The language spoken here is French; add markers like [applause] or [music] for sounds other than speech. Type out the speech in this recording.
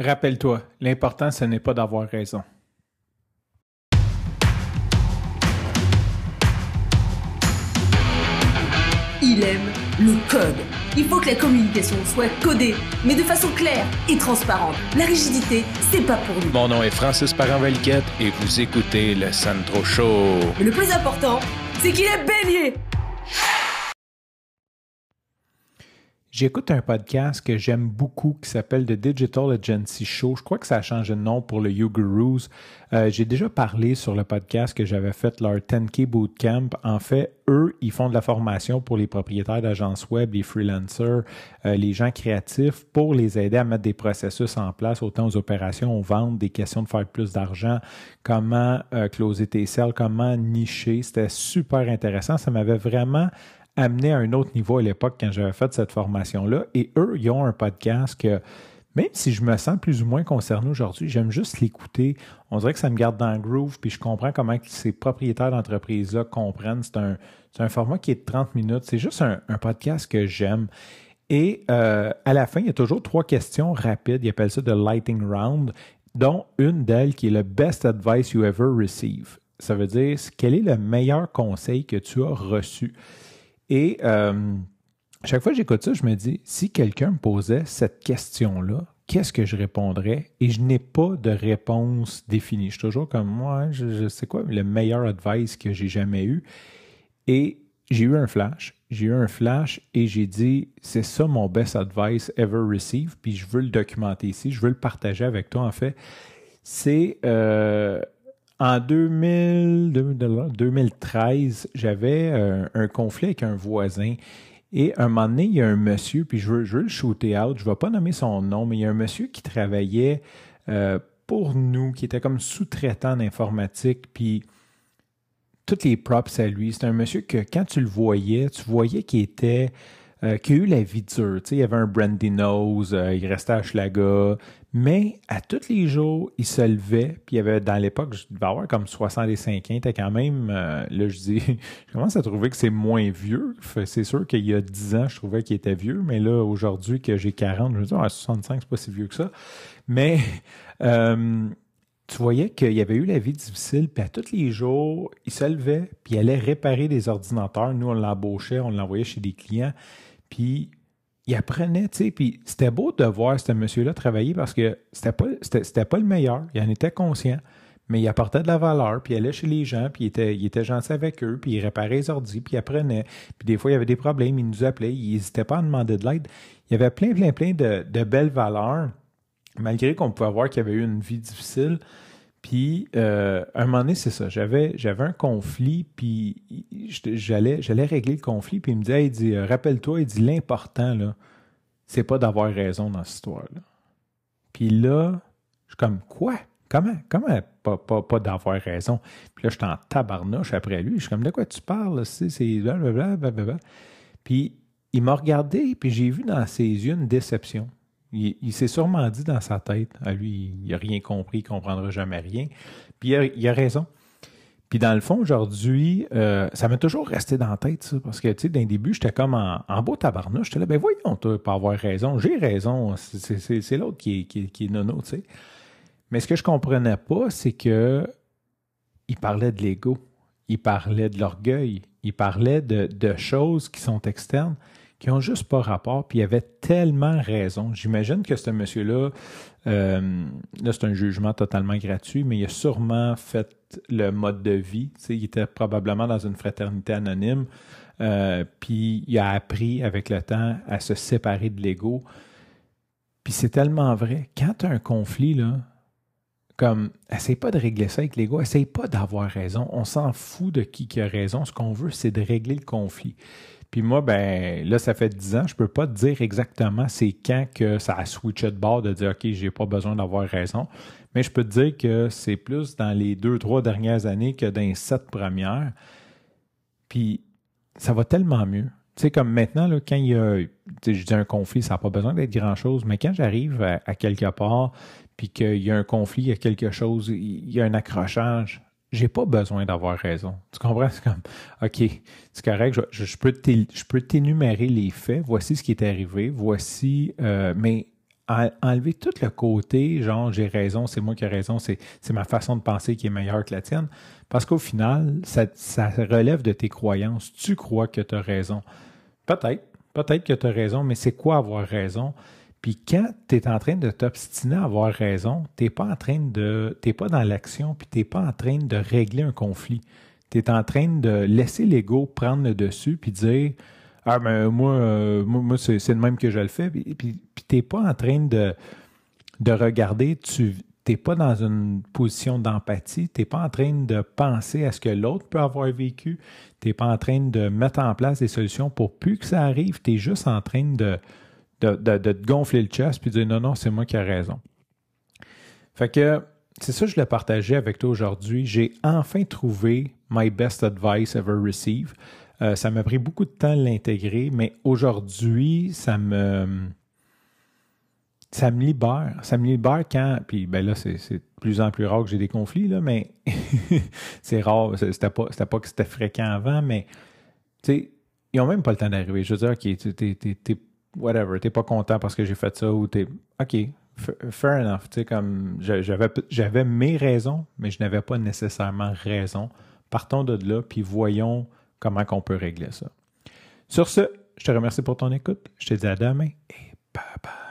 Rappelle-toi, l'important, ce n'est pas d'avoir raison. Il aime le code. Il faut que la communication soit codée, mais de façon claire et transparente. La rigidité, c'est pas pour nous. Mon nom est Francis parent et vous écoutez le Sandro Show. Mais le plus important, c'est qu'il est bélier. J'écoute un podcast que j'aime beaucoup qui s'appelle The Digital Agency Show. Je crois que ça a changé de nom pour le You Gurus. Euh, j'ai déjà parlé sur le podcast que j'avais fait leur 10K Bootcamp. En fait, eux, ils font de la formation pour les propriétaires d'agences web, les freelancers, euh, les gens créatifs pour les aider à mettre des processus en place, autant aux opérations, aux ventes, des questions de faire plus d'argent, comment euh, closer tes sales, comment nicher. C'était super intéressant. Ça m'avait vraiment amené à un autre niveau à l'époque quand j'avais fait cette formation-là. Et eux, ils ont un podcast que, même si je me sens plus ou moins concerné aujourd'hui, j'aime juste l'écouter. On dirait que ça me garde dans le groove, puis je comprends comment ces propriétaires d'entreprise-là comprennent. C'est un, un, format qui est de 30 minutes. C'est juste un, podcast que j'aime. Et euh, à la fin, il y a toujours trois questions rapides. Ils appellent ça de lighting round, dont une d'elles qui est le best advice you ever receive. Ça veut dire quel est le meilleur conseil que tu as reçu? Et euh, chaque fois que j'écoute ça, je me dis, si quelqu'un me posait cette question-là, qu'est-ce que je répondrais? Et je n'ai pas de réponse définie. Je suis toujours comme moi, je, sais quoi le meilleur advice que j'ai jamais eu. Et j'ai eu un flash. J'ai eu un flash et j'ai dit, c'est ça mon best advice ever received, puis je veux le documenter ici, je veux le partager avec toi en fait. C'est euh, en 2013, j'avais euh, un, conflit avec un voisin. Et un moment donné, il y a un monsieur, puis je veux, je veux le shooter out, je ne vais pas nommer son nom, mais il y a un monsieur qui travaillait euh, pour nous, qui était comme sous-traitant d'informatique, puis toutes les props à lui. C'est un monsieur que quand tu le voyais, tu voyais qu'il était qui a eu la vie dure. Tu sais, il y avait un brandy nose, euh, il restait à Schlaga, mais à tous les jours, il se levait, puis il y avait, dans l'époque, je devais avoir comme 65 ans, était quand même, euh, là, je dis, [laughs] je commence à trouver que c'est moins vieux. C'est sûr qu'il y a 10 ans, je trouvais qu'il était vieux, mais là, aujourd'hui, que j'ai 40, je me dis, ah, 65, c'est pas si vieux que ça. Mais, [laughs] tu voyais qu'il y avait eu la vie difficile, puis à tous les jours, il se levait, puis il allait réparer des ordinateurs. Nous, on l'embauchait, on l'envoyait chez des clients. Puis il apprenait, tu sais, puis c'était beau de voir ce monsieur-là travailler parce que c'était pas, c'était, pas le meilleur, il en était conscient, mais il apportait de la valeur, puis il allait chez les gens, puis il était, il était gentil avec eux, puis il réparait les ordi, puis il apprenait. Puis des fois, il y avait des problèmes, il nous appelait, il n'hésitait pas à demander de l'aide. Il y avait plein, plein, plein de, de belles valeurs, malgré qu'on pouvait voir qu'il avait eu une vie difficile. Puis, euh, un moment donné, c'est ça. J'avais, j'avais un conflit, puis j'allais, j'allais régler le conflit, puis il me dit, il dit, rappelle-toi, il dit, l'important, là, c'est pas d'avoir raison dans cette histoire-là. Puis là, je suis comme, quoi? Comment? Comment pas, pas, pas d'avoir raison? Puis là, je suis en tabarnouche après lui. Je suis comme, de quoi tu parles? C'est. Puis il m'a regardé, puis j'ai vu dans ses yeux une déception. Il, s'est sûrement dit dans sa tête, à lui, il n'a rien compris, il ne comprendra jamais rien. Puis il a, raison. Puis dans le fond, aujourd'hui, euh, ça m'a toujours resté dans la tête, parce que, tu sais, d'un début, j'étais comme en, beau tabarnouche. J'étais là, ben voyons, tu pas avoir raison. J'ai raison. C'est l'autre qui est, qui, nono, tu sais. Mais ce que je comprenais pas, c'est que il parlait de l'ego. Il parlait de l'orgueil. Il parlait de choses qui sont externes qui ont juste pas rapport, puis il avait tellement raison. J'imagine que ce monsieur-là, euh, là, c'est un jugement totalement gratuit, mais il a sûrement fait le mode de vie. Il était probablement dans une fraternité anonyme, euh, puis il a appris avec le temps à se séparer de l'ego. Puis c'est tellement vrai. Quand tu as un conflit, là, comme, essaye pas de régler ça avec l'ego, essaye pas d'avoir raison. On s'en fout de qui qui a raison. Ce qu'on veut, c'est de régler le conflit. Puis moi, ben là, ça fait 10 ans, je peux pas te dire exactement c'est quand que ça a switché de bord de dire OK, j'ai pas besoin d'avoir raison. Mais je peux te dire que c'est plus dans les deux, trois dernières années que dans les sept premières. Puis ça va tellement mieux. Tu sais, comme maintenant, là, quand il y a, je dis un conflit, ça n'a pas besoin d'être grand-chose, mais quand j'arrive à, quelque part, puis qu'il y a un conflit, il y a quelque chose, il y a un accrochage, j'ai pas besoin d'avoir raison. Tu comprends? C'est comme, OK, c'est correct, je, je, peux t'énumérer les faits, voici ce qui est arrivé, voici, euh, mais enlever tout le côté, genre j'ai raison, c'est moi qui ai raison, c'est ma façon de penser qui est meilleure que la tienne. Parce qu'au final, ça, ça, relève de tes croyances. Tu crois que tu as raison. Peut-être, peut-être que tu as raison, mais c'est quoi avoir raison? Puis quand tu es en train de t'obstiner à avoir raison, tu n'es pas en train de. Tu pas dans l'action, puis tu n'es pas en train de régler un conflit. Tu es en train de laisser l'ego prendre le dessus, puis dire Ah, ben moi, euh, moi, c'est, le même que je le fais. Puis, puis, tu n'es pas en train de, de regarder, tu n'es pas dans une position d'empathie, tu n'es pas en train de penser à ce que l'autre peut avoir vécu, tu n'es pas en train de mettre en place des solutions pour plus que ça arrive, tu es juste en train de de, te gonfler le chest puis de dire non, non, c'est moi qui ai raison. Fait que c'est ça que je l'ai partagé avec toi aujourd'hui. J'ai enfin trouvé my best advice ever received. Euh, ça m'a pris beaucoup de temps de l'intégrer, mais aujourd'hui, ça me ça me libère. Ça me libère quand. Puis ben là, c'est de plus en plus rare que j'ai des conflits, là, mais [laughs] c'est rare. C'était pas, pas que c'était fréquent avant, mais tu sais, ils n'ont même pas le temps d'arriver. Je veux dire, OK, tu whatever, t'es pas content parce que j'ai fait ça ou t'es. OK, fair enough. Tu sais, comme j'avais, mes raisons, mais je n'avais pas nécessairement raison. Partons de là, puis voyons comment on peut régler ça. Sur ce, je te remercie pour ton écoute. Je te dis à demain et bye bye.